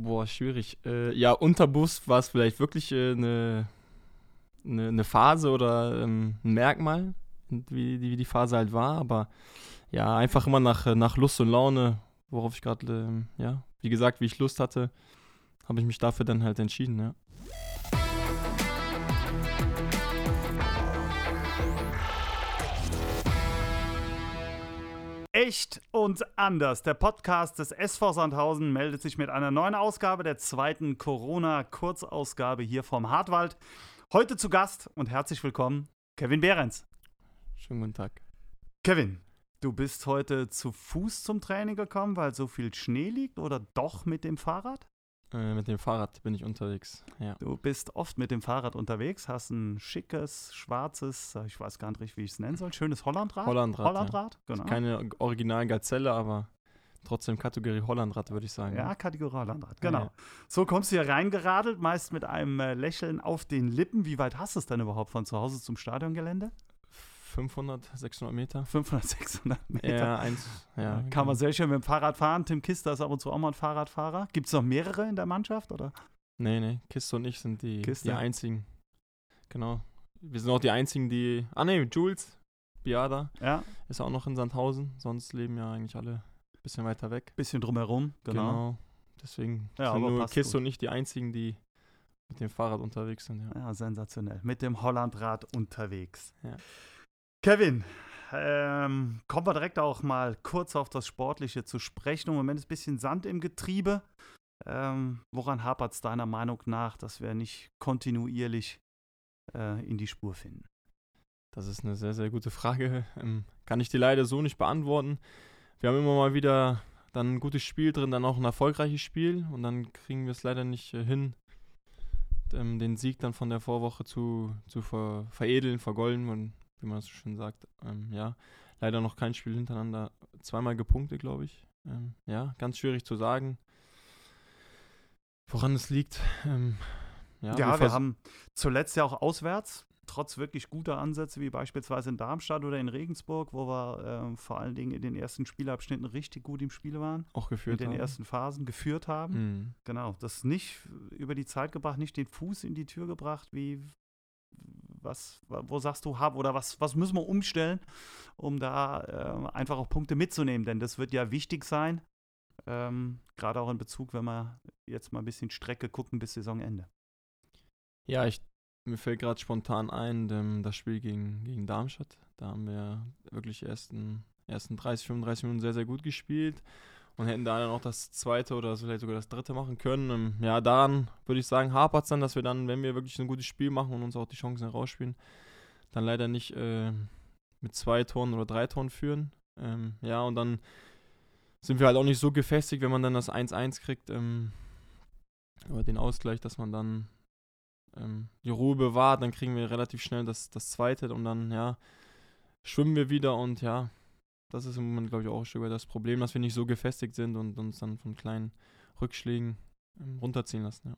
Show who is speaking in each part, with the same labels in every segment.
Speaker 1: Boah, schwierig. Äh, ja, unter Bus war es vielleicht wirklich eine, äh, eine, eine, Phase oder ähm, ein Merkmal, wie, wie die Phase halt war. Aber ja, einfach immer nach, nach Lust und Laune, worauf ich gerade, ähm, ja, wie gesagt, wie ich Lust hatte, habe ich mich dafür dann halt entschieden, ja.
Speaker 2: Echt und anders. Der Podcast des SV Sandhausen meldet sich mit einer neuen Ausgabe der zweiten Corona-Kurzausgabe hier vom Hartwald. Heute zu Gast und herzlich willkommen, Kevin Behrens.
Speaker 1: Schönen guten Tag.
Speaker 2: Kevin, du bist heute zu Fuß zum Training gekommen, weil so viel Schnee liegt oder doch mit dem Fahrrad?
Speaker 1: Äh, mit dem Fahrrad bin ich unterwegs, ja.
Speaker 2: Du bist oft mit dem Fahrrad unterwegs, hast ein schickes, schwarzes, ich weiß gar nicht, wie ich es nennen soll, schönes Hollandrad.
Speaker 1: Hollandrad,
Speaker 2: Hollandrad,
Speaker 1: ja. genau. Keine original Gazelle, aber trotzdem Kategorie Hollandrad, würde ich sagen.
Speaker 2: Ja, Kategorie Hollandrad, genau. Ja, ja. So kommst du hier reingeradelt, meist mit einem äh, Lächeln auf den Lippen. Wie weit hast du es denn überhaupt von zu Hause zum Stadiongelände?
Speaker 1: 500, 600 Meter.
Speaker 2: 500, 600 Meter.
Speaker 1: Ja, eins. Ja,
Speaker 2: Kann genau. man sehr schön mit dem Fahrrad fahren. Tim Kister ist ab und zu auch mal ein Fahrradfahrer. Gibt es noch mehrere in der Mannschaft? Oder?
Speaker 1: Nee, nee. Kister und ich sind die, die einzigen. Genau. Wir sind auch die einzigen, die. Ah, nee, Jules Biada
Speaker 2: ja.
Speaker 1: ist auch noch in Sandhausen. Sonst leben ja eigentlich alle ein bisschen weiter weg.
Speaker 2: Bisschen drumherum, genau. genau.
Speaker 1: Deswegen ja, sind nur Kister und ich die einzigen, die mit dem Fahrrad unterwegs sind. Ja,
Speaker 2: ja sensationell. Mit dem Hollandrad unterwegs.
Speaker 1: Ja.
Speaker 2: Kevin, ähm, kommen wir direkt auch mal kurz auf das Sportliche zu sprechen. Im Moment ist ein bisschen Sand im Getriebe. Ähm, woran hapert es deiner Meinung nach, dass wir nicht kontinuierlich äh, in die Spur finden?
Speaker 1: Das ist eine sehr, sehr gute Frage. Ähm, kann ich dir leider so nicht beantworten. Wir haben immer mal wieder dann ein gutes Spiel drin, dann auch ein erfolgreiches Spiel und dann kriegen wir es leider nicht äh, hin, ähm, den Sieg dann von der Vorwoche zu, zu ver veredeln, vergolden. Und wie man so schön sagt. Ähm, ja, leider noch kein Spiel hintereinander. Zweimal gepunktet, glaube ich. Ähm, ja, ganz schwierig zu sagen, woran es liegt. Ähm,
Speaker 2: ja, ja wir, haben zuletzt ja auch auswärts, trotz wirklich guter Ansätze, wie beispielsweise in Darmstadt oder in Regensburg, wo wir äh, vor allen Dingen in den ersten Spielabschnitten richtig gut im Spiel waren.
Speaker 1: Auch geführt
Speaker 2: In den
Speaker 1: haben.
Speaker 2: ersten Phasen geführt haben.
Speaker 1: Mhm.
Speaker 2: Genau, das nicht über die Zeit gebracht, nicht den Fuß in die Tür gebracht, wie was, wo sagst du, hab, oder was, was müssen wir umstellen, um da äh, einfach auch Punkte mitzunehmen? Denn das wird ja wichtig sein, ähm, gerade auch in Bezug, wenn wir jetzt mal ein bisschen Strecke gucken bis Saisonende.
Speaker 1: Ja, ich, mir fällt gerade spontan ein, dem, das Spiel gegen, gegen Darmstadt. Da haben wir wirklich ersten, ersten 30, 35 Minuten sehr, sehr gut gespielt und hätten da dann auch das zweite oder vielleicht sogar das dritte machen können. Ähm, ja, daran würde ich sagen, hapert es dann, dass wir dann, wenn wir wirklich ein gutes Spiel machen und uns auch die Chancen herausspielen, dann leider nicht äh, mit zwei Toren oder drei Toren führen. Ähm, ja, und dann sind wir halt auch nicht so gefestigt, wenn man dann das 1-1 kriegt, ähm, oder den Ausgleich, dass man dann ähm, die Ruhe bewahrt, dann kriegen wir relativ schnell das, das zweite und dann, ja, schwimmen wir wieder und ja, das ist im Moment, glaube ich, auch ein Stück weit das Problem, dass wir nicht so gefestigt sind und uns dann von kleinen Rückschlägen ähm, runterziehen lassen. Ja.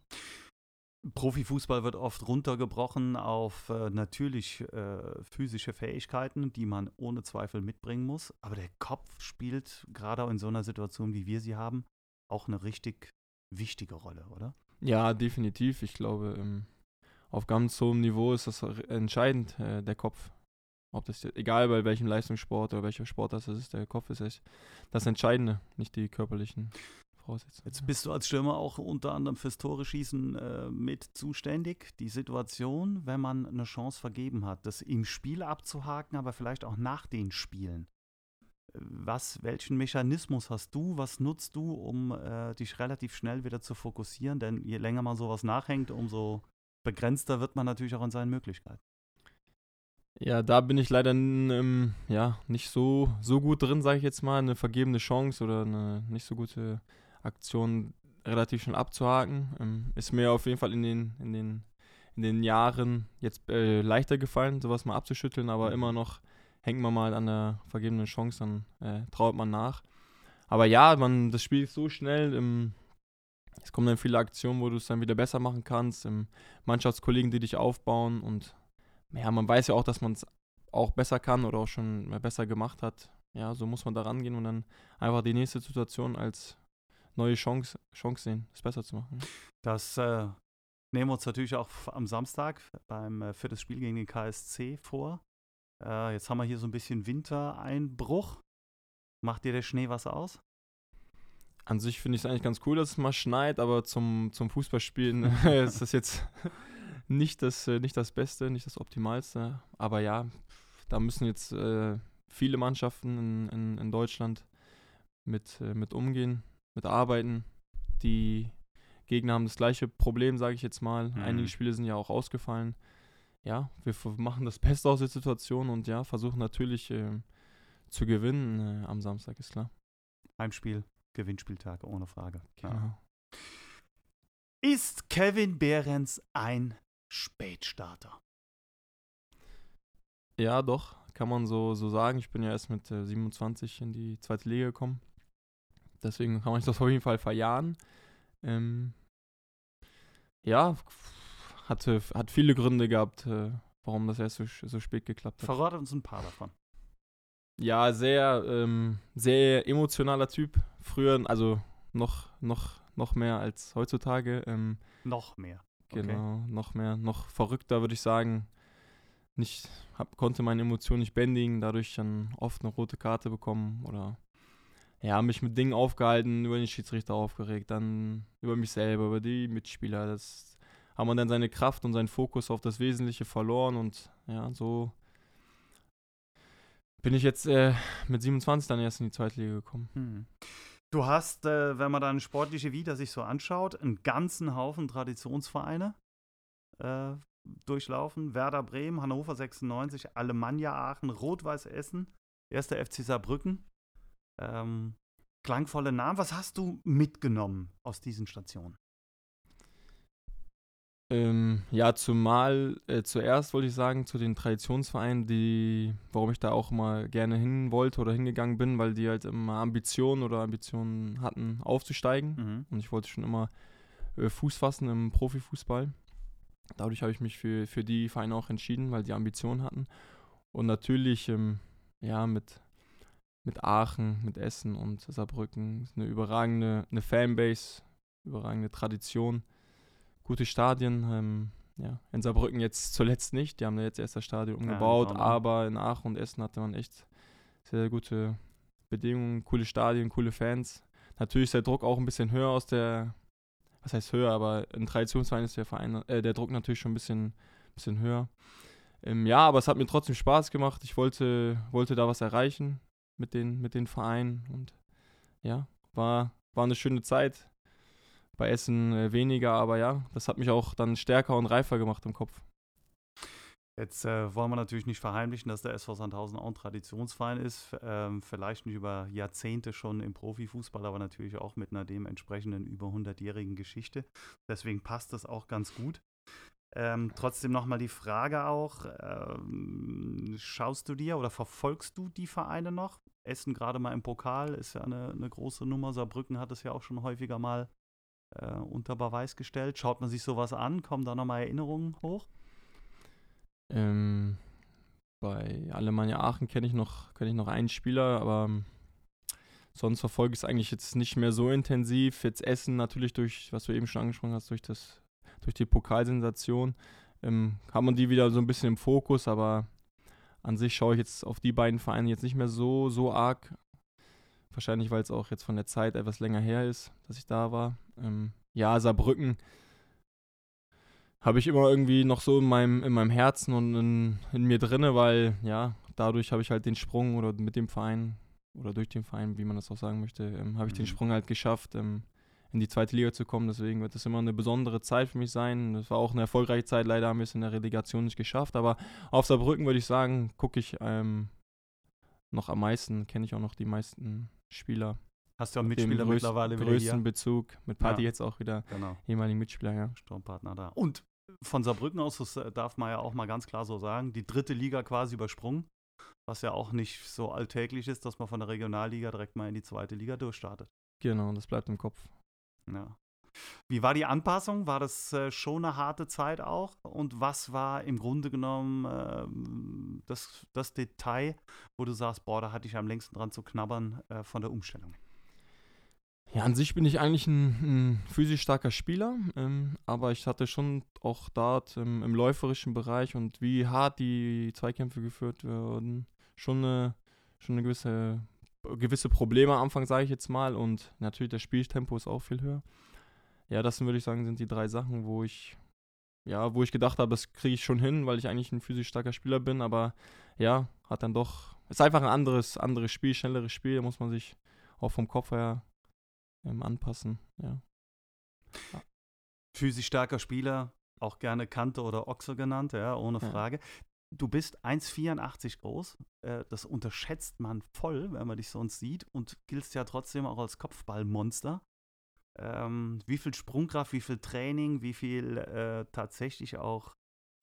Speaker 2: Profifußball wird oft runtergebrochen auf äh, natürlich äh, physische Fähigkeiten, die man ohne Zweifel mitbringen muss. Aber der Kopf spielt gerade in so einer Situation, wie wir sie haben, auch eine richtig wichtige Rolle, oder?
Speaker 1: Ja, definitiv. Ich glaube, ähm, auf ganz hohem Niveau ist das entscheidend, äh, der Kopf. Ob das egal bei welchem Leistungssport oder welcher Sport das ist, der Kopf ist echt das Entscheidende, nicht die körperlichen Voraussetzungen.
Speaker 2: Jetzt bist du als Stürmer auch unter anderem fürs Tore schießen äh, mit zuständig. Die Situation, wenn man eine Chance vergeben hat, das im Spiel abzuhaken, aber vielleicht auch nach den Spielen. Was, welchen Mechanismus hast du, was nutzt du, um äh, dich relativ schnell wieder zu fokussieren? Denn je länger man sowas nachhängt, umso begrenzter wird man natürlich auch in seinen Möglichkeiten.
Speaker 1: Ja, da bin ich leider ähm, ja, nicht so, so gut drin, sage ich jetzt mal. Eine vergebene Chance oder eine nicht so gute Aktion relativ schnell abzuhaken. Ähm, ist mir auf jeden Fall in den, in den, in den Jahren jetzt äh, leichter gefallen, sowas mal abzuschütteln, aber mhm. immer noch hängt man mal an der vergebenen Chance, dann äh, traut man nach. Aber ja, man, das Spiel ist so schnell. Ähm, es kommen dann viele Aktionen, wo du es dann wieder besser machen kannst. Ähm, Mannschaftskollegen, die dich aufbauen und ja, man weiß ja auch, dass man es auch besser kann oder auch schon besser gemacht hat. Ja, so muss man da rangehen und dann einfach die nächste Situation als neue Chance, Chance sehen, es besser zu machen.
Speaker 2: Das äh, nehmen wir uns natürlich auch am Samstag beim äh, für das Spiel gegen den KSC vor. Äh, jetzt haben wir hier so ein bisschen Wintereinbruch. Macht dir der Schnee was aus?
Speaker 1: An sich finde ich es eigentlich ganz cool, dass es mal schneit, aber zum, zum Fußballspielen ist das jetzt nicht das, äh, nicht das Beste, nicht das Optimalste. Aber ja, da müssen jetzt äh, viele Mannschaften in, in, in Deutschland mit, äh, mit umgehen, mit arbeiten. Die Gegner haben das gleiche Problem, sage ich jetzt mal. Mhm. Einige Spiele sind ja auch ausgefallen. Ja, wir machen das Beste aus der Situation und ja, versuchen natürlich äh, zu gewinnen äh, am Samstag, ist klar.
Speaker 2: Heimspiel, Gewinnspieltag, ohne Frage.
Speaker 1: Genau.
Speaker 2: Ist Kevin Behrens ein Spätstarter?
Speaker 1: Ja, doch, kann man so, so sagen. Ich bin ja erst mit äh, 27 in die zweite Liga gekommen. Deswegen kann man das auf jeden Fall verjahren. Ähm, ja, hatte, hat viele Gründe gehabt, äh, warum das erst so, so spät geklappt hat.
Speaker 2: Verrate uns ein paar davon.
Speaker 1: Ja, sehr, ähm, sehr emotionaler Typ. Früher, also noch, noch, noch mehr als heutzutage. Ähm,
Speaker 2: noch mehr.
Speaker 1: Okay. Genau, noch mehr, noch verrückter, würde ich sagen. Nicht, hab, konnte meine Emotionen nicht bändigen, dadurch dann oft eine rote Karte bekommen oder ja, mich mit Dingen aufgehalten, über den Schiedsrichter aufgeregt, dann über mich selber, über die Mitspieler. Das haben wir dann seine Kraft und seinen Fokus auf das Wesentliche verloren und ja, so bin ich jetzt äh, mit 27 dann erst in die zweite Liga gekommen.
Speaker 2: Hm. Du hast, äh, wenn man dann sportliche Vita sich so anschaut, einen ganzen Haufen Traditionsvereine äh, durchlaufen. Werder Bremen, Hannover 96, Alemannia Aachen, Rot-Weiß Essen, 1. FC Saarbrücken. Ähm, klangvolle Namen. Was hast du mitgenommen aus diesen Stationen?
Speaker 1: Ähm, ja, zumal äh, zuerst wollte ich sagen, zu den Traditionsvereinen, die, warum ich da auch mal gerne hin wollte oder hingegangen bin, weil die halt immer Ambitionen oder Ambitionen hatten, aufzusteigen. Mhm. Und ich wollte schon immer äh, Fuß fassen im Profifußball. Dadurch habe ich mich für, für die Vereine auch entschieden, weil die Ambitionen hatten. Und natürlich, ähm, ja, mit mit Aachen, mit Essen und Saarbrücken. Eine überragende eine Fanbase, überragende Tradition, gute Stadien. Ähm, ja, in Saarbrücken jetzt zuletzt nicht, die haben da jetzt erst das Stadion umgebaut, ja, aber in Aachen und Essen hatte man echt sehr, sehr gute Bedingungen, coole Stadien, coole Fans. Natürlich ist der Druck auch ein bisschen höher aus der, was heißt höher, aber in Traditionsverein ist der Verein, äh, der Druck natürlich schon ein bisschen, bisschen höher. Ähm, ja, aber es hat mir trotzdem Spaß gemacht. Ich wollte, wollte da was erreichen mit den, mit den Vereinen. Und ja, war, war eine schöne Zeit. Bei Essen äh, weniger, aber ja, das hat mich auch dann stärker und reifer gemacht im Kopf.
Speaker 2: Jetzt äh, wollen wir natürlich nicht verheimlichen, dass der SV Sandhausen auch ein Traditionsverein ist. Ähm, vielleicht nicht über Jahrzehnte schon im Profifußball, aber natürlich auch mit einer dementsprechenden über 100-jährigen Geschichte. Deswegen passt das auch ganz gut. Ähm, trotzdem nochmal die Frage auch, ähm, schaust du dir oder verfolgst du die Vereine noch? Essen gerade mal im Pokal ist ja eine, eine große Nummer. Saarbrücken hat es ja auch schon häufiger mal äh, unter Beweis gestellt. Schaut man sich sowas an? Kommen da nochmal Erinnerungen hoch?
Speaker 1: Ähm, bei Alemannia Aachen kenne ich, noch, kenn ich noch einen Spieler, aber ähm, sonst verfolge ich es eigentlich jetzt nicht mehr so intensiv. Jetzt Essen natürlich durch, was du eben schon angesprochen hast, durch, das, durch die Pokalsensation. Ähm, haben wir die wieder so ein bisschen im Fokus, aber an sich schaue ich jetzt auf die beiden Vereine jetzt nicht mehr so, so arg. Wahrscheinlich, weil es auch jetzt von der Zeit etwas länger her ist, dass ich da war. Ähm, ja, Saarbrücken habe ich immer irgendwie noch so in meinem, in meinem Herzen und in, in mir drinne, weil ja, dadurch habe ich halt den Sprung oder mit dem Verein oder durch den Verein, wie man das auch sagen möchte, ähm, habe ich mhm. den Sprung halt geschafft. Ähm, in die zweite Liga zu kommen. Deswegen wird das immer eine besondere Zeit für mich sein. Das war auch eine erfolgreiche Zeit. Leider haben wir es in der Relegation nicht geschafft. Aber auf Saarbrücken würde ich sagen, gucke ich ähm, noch am meisten, kenne ich auch noch die meisten Spieler.
Speaker 2: Hast du auch Mitspieler größ mittlerweile
Speaker 1: wieder größten hier? Bezug. Mit Party ja. jetzt auch wieder
Speaker 2: genau.
Speaker 1: ehemaligen Mitspieler, ja.
Speaker 2: Sturmpartner da. Und von Saarbrücken aus, das äh, darf man ja auch mal ganz klar so sagen, die dritte Liga quasi übersprungen. Was ja auch nicht so alltäglich ist, dass man von der Regionalliga direkt mal in die zweite Liga durchstartet.
Speaker 1: Genau, das bleibt im Kopf.
Speaker 2: Ja. Wie war die Anpassung? War das äh, schon eine harte Zeit auch? Und was war im Grunde genommen äh, das, das Detail, wo du sagst, boah, da hatte ich am längsten dran zu knabbern äh, von der Umstellung?
Speaker 1: Ja, an sich bin ich eigentlich ein, ein physisch starker Spieler, ähm, aber ich hatte schon auch dort ähm, im läuferischen Bereich und wie hart die Zweikämpfe geführt werden, schon eine, schon eine gewisse, gewisse Probleme am Anfang, sage ich jetzt mal. Und natürlich das Spieltempo ist auch viel höher. Ja, das würde ich sagen, sind die drei Sachen, wo ich, ja, wo ich gedacht habe, das kriege ich schon hin, weil ich eigentlich ein physisch starker Spieler bin, aber ja, hat dann doch, ist einfach ein anderes, anderes Spiel, schnelleres Spiel, da muss man sich auch vom Kopf her ähm, anpassen. Ja.
Speaker 2: ja. Physisch starker Spieler, auch gerne Kante oder Ochse genannt, ja, ohne ja. Frage. Du bist 1,84 groß. Äh, das unterschätzt man voll, wenn man dich sonst sieht und giltst ja trotzdem auch als Kopfballmonster. Ähm, wie viel Sprungkraft, wie viel Training, wie viel äh, tatsächlich auch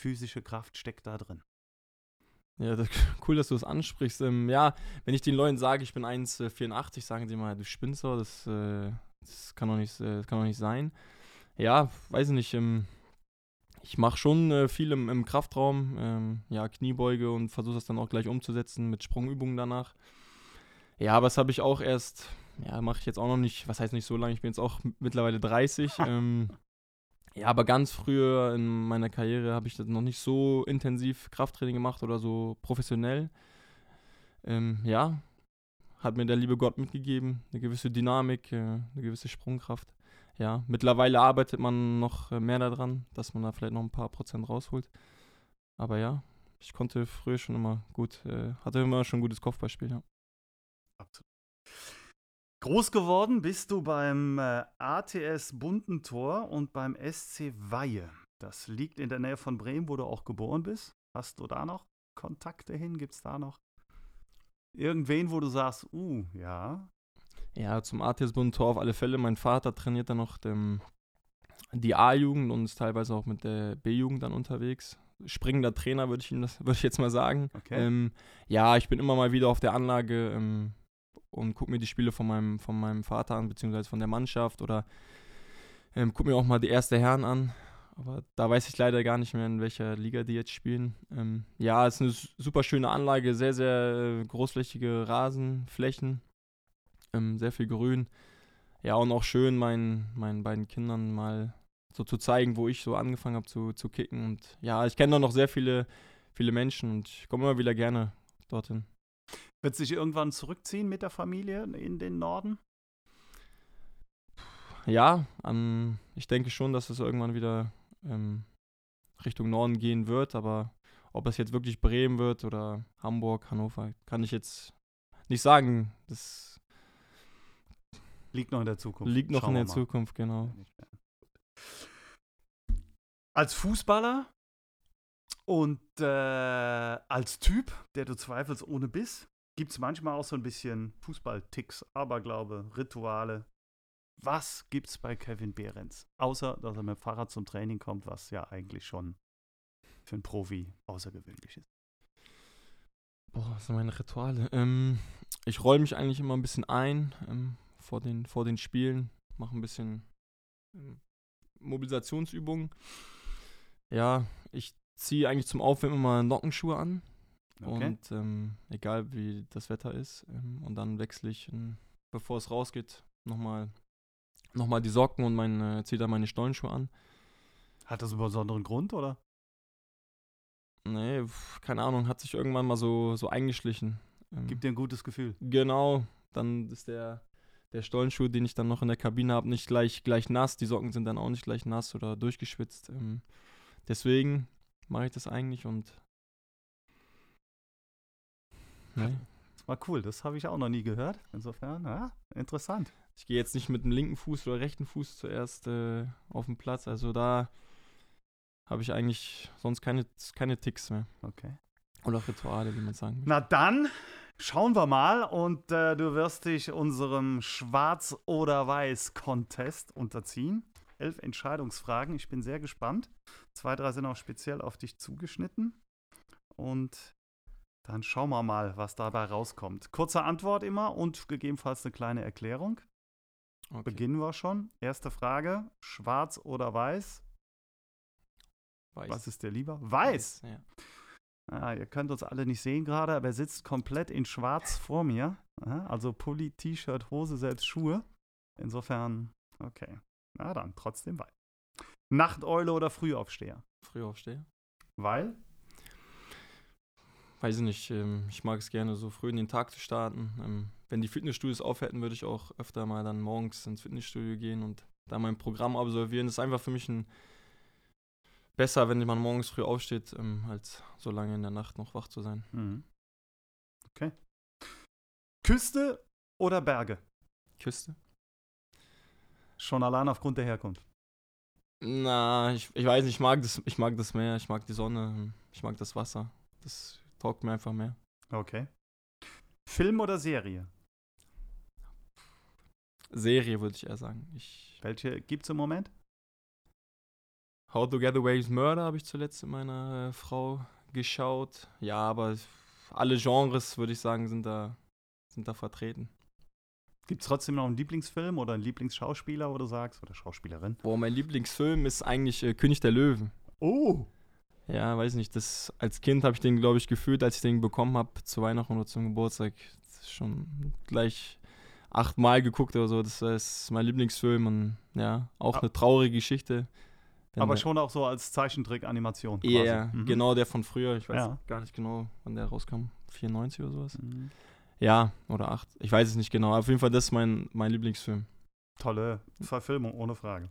Speaker 2: physische Kraft steckt da drin?
Speaker 1: Ja, das, cool, dass du das ansprichst. Ähm, ja, wenn ich den Leuten sage, ich bin 1,84, sagen die mal, du spinnst so, das, äh, das, kann doch nicht, äh, das kann doch nicht sein. Ja, weiß ich nicht. Ähm, ich mache schon äh, viel im, im Kraftraum, ähm, ja, Kniebeuge und versuche das dann auch gleich umzusetzen mit Sprungübungen danach. Ja, aber das habe ich auch erst, ja, mache ich jetzt auch noch nicht, was heißt nicht so lange, ich bin jetzt auch mittlerweile 30. ähm, ja, aber ganz früher in meiner Karriere habe ich das noch nicht so intensiv Krafttraining gemacht oder so professionell. Ähm, ja, hat mir der liebe Gott mitgegeben, eine gewisse Dynamik, äh, eine gewisse Sprungkraft. Ja, mittlerweile arbeitet man noch äh, mehr daran, dass man da vielleicht noch ein paar Prozent rausholt. Aber ja, ich konnte früher schon immer gut, äh, hatte immer schon ein gutes Kopfballspiel, ja.
Speaker 2: Absolut. Groß geworden bist du beim äh, ATS Buntentor und beim SC Weihe. Das liegt in der Nähe von Bremen, wo du auch geboren bist. Hast du da noch Kontakte hin? Gibt es da noch irgendwen, wo du sagst, uh, ja?
Speaker 1: Ja, zum ATS Buntentor auf alle Fälle. Mein Vater trainiert da noch dem, die A-Jugend und ist teilweise auch mit der B-Jugend dann unterwegs. Springender Trainer, würde ich, würd ich jetzt mal sagen. Okay. Ähm, ja, ich bin immer mal wieder auf der Anlage. Ähm, und gucke mir die Spiele von meinem, von meinem Vater an, beziehungsweise von der Mannschaft oder ähm, gucke mir auch mal die erste Herren an. Aber da weiß ich leider gar nicht mehr, in welcher Liga die jetzt spielen. Ähm, ja, es ist eine super schöne Anlage, sehr, sehr großflächige Rasenflächen, ähm, sehr viel Grün. Ja, und auch schön, meinen, meinen beiden Kindern mal so zu zeigen, wo ich so angefangen habe zu, zu kicken. Und ja, ich kenne da noch sehr viele, viele Menschen und ich komme immer wieder gerne dorthin.
Speaker 2: Wird sich irgendwann zurückziehen mit der Familie in den Norden?
Speaker 1: Ja, ähm, ich denke schon, dass es irgendwann wieder ähm, Richtung Norden gehen wird, aber ob es jetzt wirklich Bremen wird oder Hamburg, Hannover, kann ich jetzt nicht sagen. Das
Speaker 2: liegt noch in der Zukunft.
Speaker 1: Liegt noch Schauen in der Zukunft, genau.
Speaker 2: Als Fußballer und äh, als Typ, der du zweifelsohne bist, gibt es manchmal auch so ein bisschen Fußballticks, Aberglaube, Rituale. Was gibt's bei Kevin Behrens? Außer, dass er mit dem Fahrrad zum Training kommt, was ja eigentlich schon für einen Profi außergewöhnlich ist.
Speaker 1: Boah, was sind meine Rituale? Ähm, ich roll mich eigentlich immer ein bisschen ein ähm, vor, den, vor den Spielen, mache ein bisschen ähm, Mobilisationsübungen. Ja, ich ziehe eigentlich zum Aufwärmen immer Nockenschuhe an. Okay. Und ähm, egal wie das Wetter ist. Ähm, und dann wechsle ich, ähm, bevor es rausgeht, nochmal noch mal die Socken und mein, äh, ziehe dann meine Stollenschuhe an.
Speaker 2: Hat das einen besonderen Grund, oder?
Speaker 1: Nee, keine Ahnung, hat sich irgendwann mal so, so eingeschlichen.
Speaker 2: Ähm, Gibt dir ein gutes Gefühl.
Speaker 1: Genau, dann ist der, der Stollenschuh, den ich dann noch in der Kabine habe, nicht gleich, gleich nass. Die Socken sind dann auch nicht gleich nass oder durchgeschwitzt. Ähm, deswegen mache ich das eigentlich und
Speaker 2: Nee. Das war cool, das habe ich auch noch nie gehört. Insofern, ja, interessant.
Speaker 1: Ich gehe jetzt nicht mit dem linken Fuß oder rechten Fuß zuerst äh, auf den Platz. Also da habe ich eigentlich sonst keine, keine Ticks mehr.
Speaker 2: Okay.
Speaker 1: Oder Rituale, wie man sagen will.
Speaker 2: Na dann schauen wir mal und äh, du wirst dich unserem Schwarz- oder Weiß-Contest unterziehen. Elf Entscheidungsfragen. Ich bin sehr gespannt. Zwei, drei sind auch speziell auf dich zugeschnitten. Und dann schauen wir mal, was dabei rauskommt. Kurze Antwort immer und gegebenenfalls eine kleine Erklärung. Okay. Beginnen wir schon. Erste Frage: Schwarz oder weiß? Weiß. Was ist dir lieber? Weiß. weiß ja. Ah, ihr könnt uns alle nicht sehen gerade, aber er sitzt komplett in Schwarz vor mir. Also Pulli, T-Shirt, Hose, selbst Schuhe. Insofern, okay. Na dann, trotzdem weiter. Nachteule oder Frühaufsteher?
Speaker 1: Frühaufsteher.
Speaker 2: Weil?
Speaker 1: Weiß ich nicht, ähm, ich mag es gerne, so früh in den Tag zu starten. Ähm, wenn die Fitnessstudios auf hätten, würde ich auch öfter mal dann morgens ins Fitnessstudio gehen und da mein Programm absolvieren. Das ist einfach für mich ein besser, wenn man morgens früh aufsteht, ähm, als so lange in der Nacht noch wach zu sein.
Speaker 2: Mhm. Okay. Küste oder Berge?
Speaker 1: Küste?
Speaker 2: Schon allein aufgrund der Herkunft.
Speaker 1: Na, ich, ich weiß nicht, ich mag, das, ich mag das Meer, ich mag die Sonne, ich mag das Wasser. Das taugt mir einfach mehr.
Speaker 2: Okay. Film oder Serie?
Speaker 1: Serie, würde ich eher sagen. Ich,
Speaker 2: Welche gibt es im Moment?
Speaker 1: How to Get Away with Murder habe ich zuletzt mit meiner äh, Frau geschaut. Ja, aber alle Genres, würde ich sagen, sind da, sind da vertreten.
Speaker 2: Gibt es trotzdem noch einen Lieblingsfilm oder einen Lieblingsschauspieler, wo du sagst, oder Schauspielerin?
Speaker 1: Boah, mein Lieblingsfilm ist eigentlich äh, König der Löwen.
Speaker 2: Oh!
Speaker 1: Ja, weiß nicht, das, als Kind habe ich den, glaube ich, gefühlt, als ich den bekommen habe, zu Weihnachten oder zum Geburtstag. Schon gleich achtmal geguckt oder so. Das ist mein Lieblingsfilm und ja, auch
Speaker 2: Ah.
Speaker 1: eine traurige Geschichte.
Speaker 2: Aber
Speaker 1: der-
Speaker 2: schon auch so als Zeichentrick-Animation.
Speaker 1: Ja,
Speaker 2: quasi. Mhm.
Speaker 1: genau der von früher. Ich weiß
Speaker 2: Ja.
Speaker 1: gar nicht genau, wann der rauskam. 94 oder sowas.
Speaker 2: Mhm.
Speaker 1: Ja, oder 8. Ich weiß es nicht genau. Auf jeden Fall, das ist mein, mein Lieblingsfilm.
Speaker 2: Tolle Verfilmung, ohne Frage.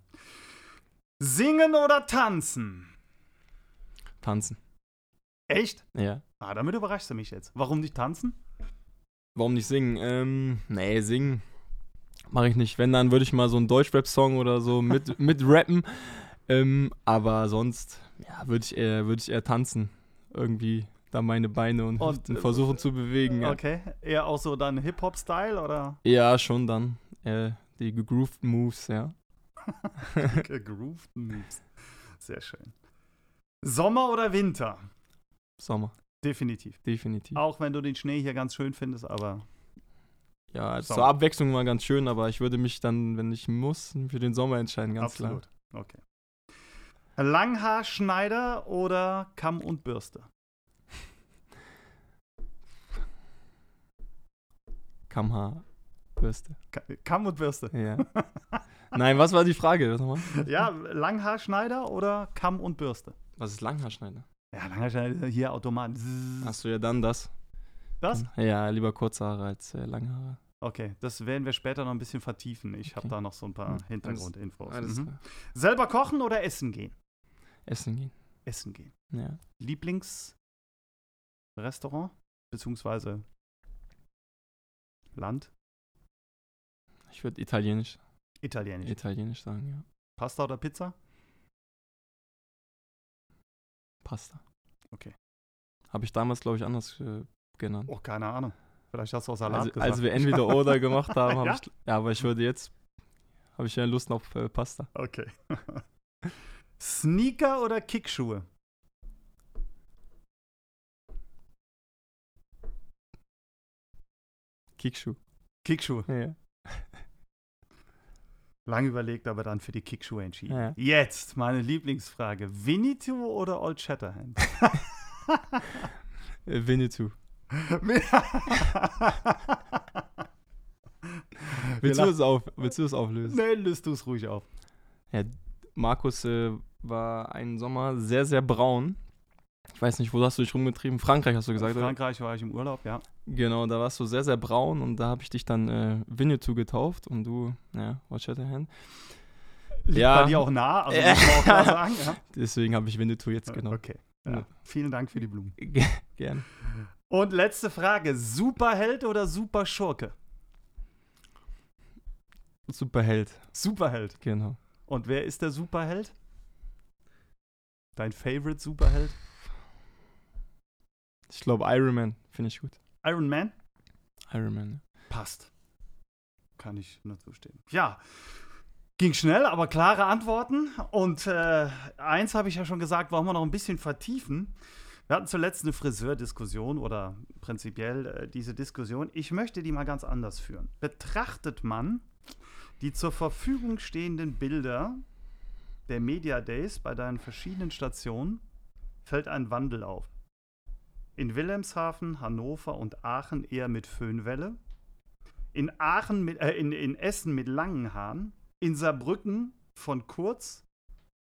Speaker 2: Singen oder tanzen?
Speaker 1: Tanzen.
Speaker 2: Echt?
Speaker 1: Ja.
Speaker 2: Ah, damit überraschst du mich jetzt. Warum nicht tanzen?
Speaker 1: Warum nicht singen? Ähm, nee, singen mache ich nicht. Wenn, dann würde ich mal so einen Deutschrap-Song oder so mit, mit rappen. Ähm, aber sonst, ja, würde ich, eher, würd ich eher tanzen. Irgendwie da meine Beine und,
Speaker 2: Und, äh,
Speaker 1: versuchen zu bewegen. Ja.
Speaker 2: Okay. Eher auch so dann Hip-Hop-Style oder
Speaker 1: ja, schon dann. Äh, die gegroovten Moves, ja.
Speaker 2: gegrooved Moves? Sehr schön. Sommer oder Winter?
Speaker 1: Sommer,
Speaker 2: Definitiv.
Speaker 1: definitiv.
Speaker 2: Auch wenn du den Schnee hier ganz schön findest, aber
Speaker 1: Ja, also
Speaker 2: Sommer.
Speaker 1: zur Abwechslung mal ganz schön, aber ich würde mich dann, wenn ich muss, für den Sommer entscheiden, ganz
Speaker 2: absolut. Okay. Langhaarschneider oder Kamm und Bürste?
Speaker 1: klar. Kammhaar, Bürste.
Speaker 2: Ka- Kamm und Bürste.
Speaker 1: Ja. Nein, was war die Frage?
Speaker 2: Ja, Langhaarschneider oder Kamm und Bürste?
Speaker 1: Was ist Langhaarschneider?
Speaker 2: Ja, Langhaarschneider hier automatisch.
Speaker 1: Hast du ja dann das.
Speaker 2: Das?
Speaker 1: Ja, lieber kurze Haare als äh, lange Haare.
Speaker 2: Okay, das werden wir später noch ein bisschen vertiefen. Ich habe
Speaker 1: Okay.
Speaker 2: da noch so ein paar
Speaker 1: Hm,
Speaker 2: Hintergrundinfos.
Speaker 1: Alles
Speaker 2: Mhm.
Speaker 1: klar.
Speaker 2: Selber kochen oder essen gehen?
Speaker 1: Essen gehen.
Speaker 2: Essen gehen.
Speaker 1: Ja.
Speaker 2: Lieblingsrestaurant? Beziehungsweise Land?
Speaker 1: Ich würde italienisch,
Speaker 2: Italienisch.
Speaker 1: italienisch sagen, ja.
Speaker 2: Pasta oder Pizza?
Speaker 1: Pasta.
Speaker 2: Okay.
Speaker 1: Habe ich damals, glaube ich, anders äh, genannt.
Speaker 2: Oh, keine Ahnung. Vielleicht hast du auch Salat
Speaker 1: Also,
Speaker 2: gesagt.
Speaker 1: als wir entweder oder gemacht haben, habe
Speaker 2: Ja?
Speaker 1: ich. Ja, aber ich würde jetzt. Habe ich ja Lust auf äh, Pasta.
Speaker 2: Okay. Sneaker oder Kickschuhe?
Speaker 1: Kickschuh.
Speaker 2: Kickschuhe.
Speaker 1: Ja.
Speaker 2: Lang überlegt, aber dann für die Kickschuhe entschieden.
Speaker 1: Ja.
Speaker 2: Jetzt meine Lieblingsfrage. Winnetou oder Old Shatterhand?
Speaker 1: Äh, Winnetou. Willst du, es auf, willst du es auflösen?
Speaker 2: nee, löst du es ruhig auf.
Speaker 1: Markus äh, war einen Sommer sehr, sehr braun. Ich weiß nicht, wo hast du dich rumgetrieben? Frankreich hast du gesagt,
Speaker 2: In
Speaker 1: oder?
Speaker 2: Frankreich war ich im Urlaub, ja.
Speaker 1: Genau, da warst du sehr, sehr braun und da habe ich dich dann äh, Winnetou getauft und du, ja, Watch Shatterhand.
Speaker 2: Liegt
Speaker 1: Ja.
Speaker 2: bei dir auch nah, also muss man auch klar sagen. Ja.
Speaker 1: Deswegen habe ich Winnetou jetzt genommen.
Speaker 2: Okay. Ja. Vielen Dank für die Blumen.
Speaker 1: Gerne.
Speaker 2: Und letzte Frage. Superheld oder Superschurke?
Speaker 1: Superheld,
Speaker 2: Superheld.
Speaker 1: genau.
Speaker 2: Und wer ist der Superheld? Dein Favorite Superheld?
Speaker 1: Ich glaube Iron Man, finde ich gut.
Speaker 2: Iron Man?
Speaker 1: Iron Man.
Speaker 2: Passt. Kann ich nur zustimmen. Ja, ging schnell, aber klare Antworten. Und äh, eins habe ich ja schon gesagt, wollen wir noch ein bisschen vertiefen. Wir hatten zuletzt eine Friseurdiskussion oder prinzipiell äh, diese Diskussion. Ich möchte die mal ganz anders führen. Betrachtet man die zur Verfügung stehenden Bilder der Media Days bei deinen verschiedenen Stationen, fällt ein Wandel auf. In Wilhelmshaven, Hannover und Aachen eher mit Föhnwelle. in Aachen mit, äh, in, in Essen mit langen Haaren, in Saarbrücken von kurz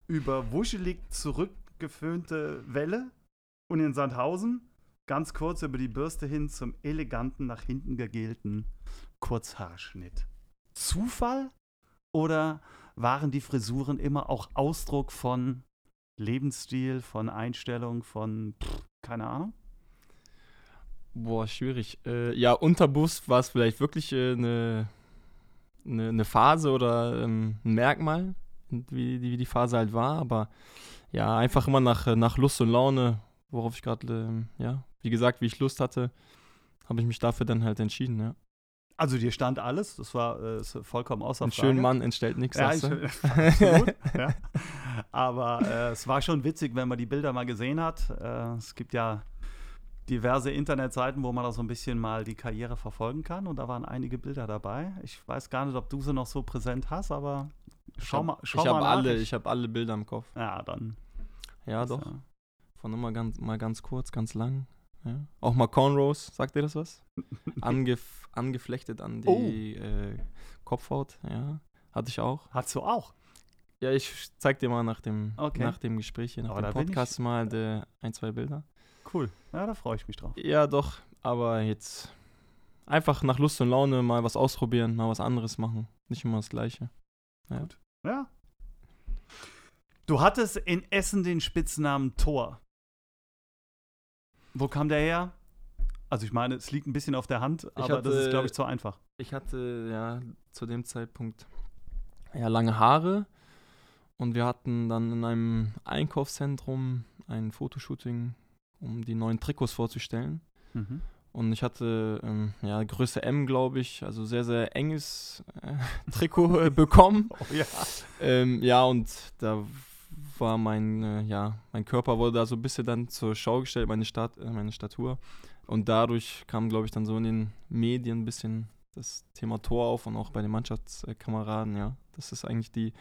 Speaker 2: über wuschelig zurückgeföhnte Welle und in Sandhausen ganz kurz über die Bürste hin zum eleganten, nach hinten gegelten Kurzhaarschnitt. Zufall oder waren die Frisuren immer auch Ausdruck von Lebensstil, von Einstellung, von pff, keine Ahnung?
Speaker 1: Boah, schwierig. Äh, ja, unterbewusst war es vielleicht wirklich eine äh, ne, ne, ne Phase oder ähm, ein Merkmal, wie, wie die Phase halt war, aber ja, einfach immer nach, nach Lust und Laune, worauf ich gerade, ähm, ja, wie gesagt, wie ich Lust hatte, habe ich mich dafür dann halt entschieden, ja.
Speaker 2: Also dir stand alles, das war äh, vollkommen außer
Speaker 1: Ein schöner Mann entstellt nichts,
Speaker 2: ja,
Speaker 1: du?
Speaker 2: absolut, ja. Aber äh, es war schon witzig, wenn man die Bilder mal gesehen hat. Äh, es gibt ja diverse Internetseiten, wo man da so ein bisschen mal die Karriere verfolgen kann. Und da waren einige Bilder dabei. Ich weiß gar nicht, ob du sie noch so präsent hast, aber schau
Speaker 1: hab,
Speaker 2: mal, schau
Speaker 1: ich habe alle, ich habe alle Bilder im Kopf.
Speaker 2: Ja, dann.
Speaker 1: Ja, doch.
Speaker 2: äh,
Speaker 1: Von immer ganz, mal ganz kurz, ganz lang. Ja. Auch mal Cornrows, sagt dir das was? Angef angeflechtet an
Speaker 2: Oh.
Speaker 1: die äh, Kopfhaut, ja. Hatte ich auch.
Speaker 2: Hast du auch?
Speaker 1: Ja, ich zeig dir mal nach dem,
Speaker 2: Okay.
Speaker 1: nach dem Gespräch hier, nach
Speaker 2: Aber
Speaker 1: dem Podcast mal de, ein, zwei Bilder.
Speaker 2: Cool. Ja, da freue ich mich drauf.
Speaker 1: Ja, doch, aber jetzt einfach nach Lust und Laune mal was ausprobieren, mal was anderes machen. Nicht immer das Gleiche. Ja.
Speaker 2: Gut. Ja. Du hattest in Essen den Spitznamen Tor. Wo kam der her? Also ich meine, es liegt ein bisschen auf der Hand, aber das ist,
Speaker 1: hatte-
Speaker 2: glaube ich, zu einfach.
Speaker 1: Ich hatte ja zu dem Zeitpunkt ja lange Haare und wir hatten dann in einem Einkaufszentrum ein Fotoshooting, um die neuen Trikots vorzustellen.
Speaker 2: Mhm.
Speaker 1: Und ich hatte ähm, ja Größe M, glaube ich, also sehr, sehr enges äh, Trikot äh, bekommen.
Speaker 2: Oh ja.
Speaker 1: Ähm, ja, und da war mein, äh, ja, mein Körper wurde da so ein bisschen dann zur Schau gestellt, meine, Stat äh, meine Statur. Und dadurch kam, glaube ich, dann so in den Medien ein bisschen das Thema Tor auf und auch bei den Mannschaftskameraden, ja. Das ist eigentlich die,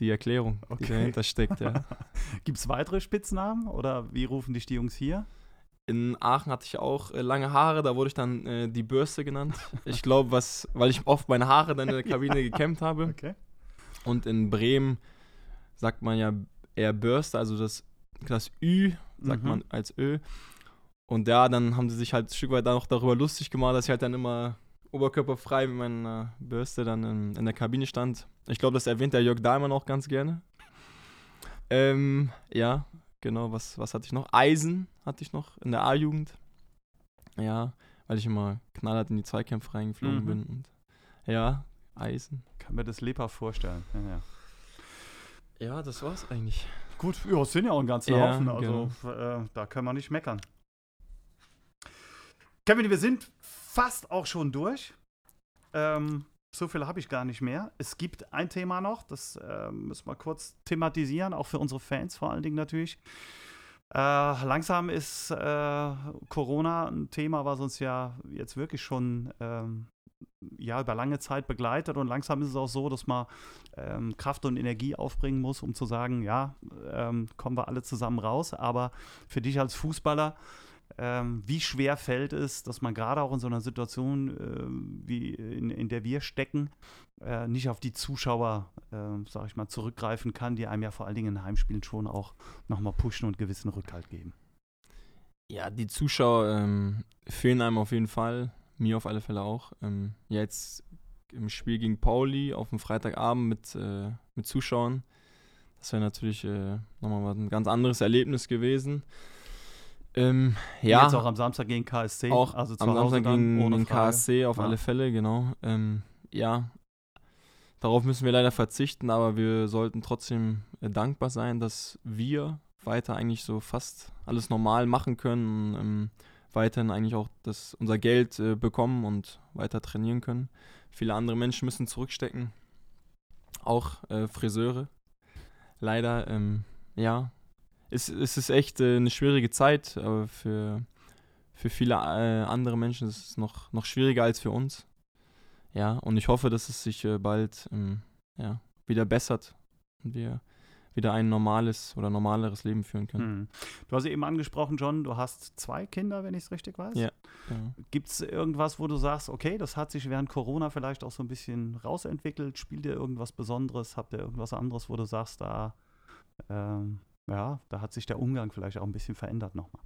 Speaker 1: die Erklärung,
Speaker 2: Okay.
Speaker 1: die dahinter steckt, ja.
Speaker 2: Gibt es weitere Spitznamen oder wie rufen dich die Jungs hier?
Speaker 1: In Aachen hatte ich auch äh, lange Haare, da wurde ich dann äh, die Bürste genannt. Ich glaube, was, weil ich oft meine Haare dann in der Kabine gekämmt habe.
Speaker 2: Okay.
Speaker 1: Und in Bremen sagt man ja eher Bürste, also das, das Ü sagt
Speaker 2: Mhm.
Speaker 1: man als Ö. Und ja, dann haben sie sich halt ein Stück weit dann auch darüber lustig gemacht, dass ich halt dann immer oberkörperfrei mit meiner Bürste dann in, in der Kabine stand. Ich glaube, das erwähnt der Jörg Dahlmann auch ganz gerne. Ähm, ja, genau, was, was hatte ich noch? Eisen hatte ich noch in der A-Jugend. Ja, weil ich immer knallhart in die Zweikämpfe reingeflogen
Speaker 2: Mhm.
Speaker 1: bin. Und ja, Eisen.
Speaker 2: Kann mir das lebhaft vorstellen. Ja, ja.
Speaker 1: Ja, das war's eigentlich.
Speaker 2: Gut, ja, es sind ja auch ein ganzer
Speaker 1: Ja,
Speaker 2: Haufen, also äh, da können wir nicht meckern. Kevin, wir sind fast auch schon durch. Ähm, so viel habe ich gar nicht mehr. Es gibt ein Thema noch, das äh, müssen wir kurz thematisieren, auch für unsere Fans vor allen Dingen natürlich. Äh, langsam ist äh, Corona ein Thema, was uns ja jetzt wirklich schon ähm, ja, über lange Zeit begleitet und langsam ist es auch so, dass man ähm, Kraft und Energie aufbringen muss, um zu sagen, ja, ähm, kommen wir alle zusammen raus. Aber für dich als Fußballer, ähm, wie schwer fällt es, dass man gerade auch in so einer Situation, ähm, wie in, in der wir stecken, äh, nicht auf die Zuschauer, äh, sag ich mal, zurückgreifen kann, die einem ja vor allen Dingen in Heimspielen schon auch nochmal pushen und gewissen Rückhalt geben.
Speaker 1: Ja, die Zuschauer ähm, fehlen einem auf jeden Fall. Mir auf alle Fälle auch. Ähm, jetzt im Spiel gegen Pauli auf dem Freitagabend mit, äh, mit Zuschauern. Das wäre natürlich äh, nochmal ein ganz anderes Erlebnis gewesen. Ähm, ja,
Speaker 2: Jetzt auch am Samstag gegen KSC,
Speaker 1: auch
Speaker 2: also
Speaker 1: am Samstag gegen
Speaker 2: Frage.
Speaker 1: KSC auf
Speaker 2: Ja.
Speaker 1: alle Fälle, genau. Ähm, ja, darauf müssen wir leider verzichten, aber wir sollten trotzdem äh, dankbar sein, dass wir weiter eigentlich so fast alles normal machen können, ähm, weiterhin eigentlich auch das, unser Geld äh, bekommen und weiter trainieren können. Viele andere Menschen müssen zurückstecken, auch äh, Friseure. Leider, ähm, ja, es, es ist echt äh, eine schwierige Zeit, aber für, für viele äh, andere Menschen ist es noch, noch schwieriger als für uns. Ja, und ich hoffe, dass es sich äh, bald ähm, ja, wieder bessert und wir wieder ein normales oder normaleres Leben führen können.
Speaker 2: Mhm. Du hast eben angesprochen, John, du hast zwei Kinder, wenn ich es richtig weiß.
Speaker 1: Ja. ja.
Speaker 2: Gibt es irgendwas, wo du sagst, okay, das hat sich während Corona vielleicht auch so ein bisschen rausentwickelt? Spielt ihr irgendwas Besonderes? Habt ihr irgendwas anderes, wo du sagst, da, ähm, ja, da hat sich der Umgang vielleicht auch ein bisschen verändert nochmal?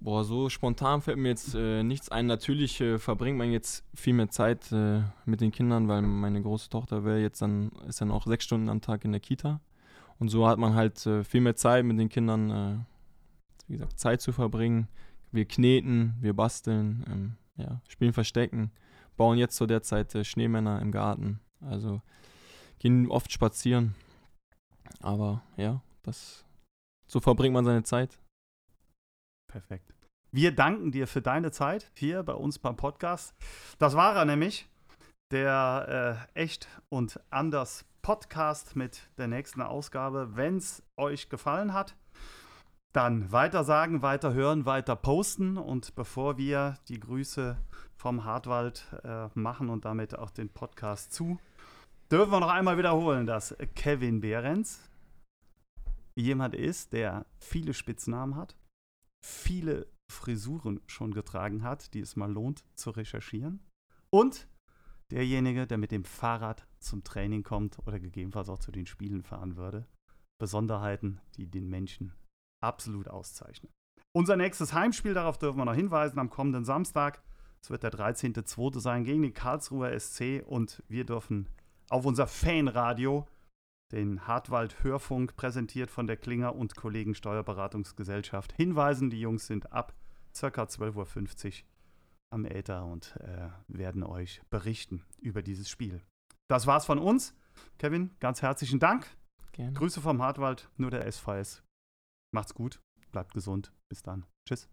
Speaker 1: Boah, so spontan fällt mir jetzt äh, nichts ein. Natürlich äh, verbringt man jetzt viel mehr Zeit äh, mit den Kindern, weil meine große Tochter wäre jetzt dann, ist dann auch sechs Stunden am Tag in der Kita. Und so hat man halt äh, viel mehr Zeit mit den Kindern, äh, wie gesagt, Zeit zu verbringen. Wir kneten, wir basteln, ähm, ja, spielen Verstecken, bauen jetzt zu der Zeit äh, Schneemänner im Garten. Also gehen oft spazieren. Aber ja, das so verbringt man seine Zeit.
Speaker 2: Perfekt. Wir danken dir für deine Zeit hier bei uns beim Podcast. Das war er nämlich, der äh, Echt und Anders Podcast mit der nächsten Ausgabe. Wenn es euch gefallen hat, dann weiter sagen, weiter hören, weiter posten. Und bevor wir die Grüße vom Hartwald äh, machen und damit auch den Podcast zu, dürfen wir noch einmal wiederholen, dass Kevin Behrens jemand ist, der viele Spitznamen hat viele Frisuren schon getragen hat, die es mal lohnt zu recherchieren. Und derjenige, der mit dem Fahrrad zum Training kommt oder gegebenenfalls auch zu den Spielen fahren würde. Besonderheiten, die den Menschen absolut auszeichnen. Unser nächstes Heimspiel, darauf dürfen wir noch hinweisen, am kommenden Samstag. Es wird der 13.02. sein gegen den Karlsruher SC und wir dürfen auf unser Fanradio den Hartwald Hörfunk, präsentiert von der Klinger und Kollegen Steuerberatungsgesellschaft, hinweisen. Die Jungs sind ab ca. 12.50 Uhr am Äther und äh, werden euch berichten über dieses Spiel. Das war's von uns. Kevin, ganz herzlichen Dank. Gerne. Grüße vom Hartwald, nur der SVS. Macht's gut, bleibt gesund. Bis dann. Tschüss.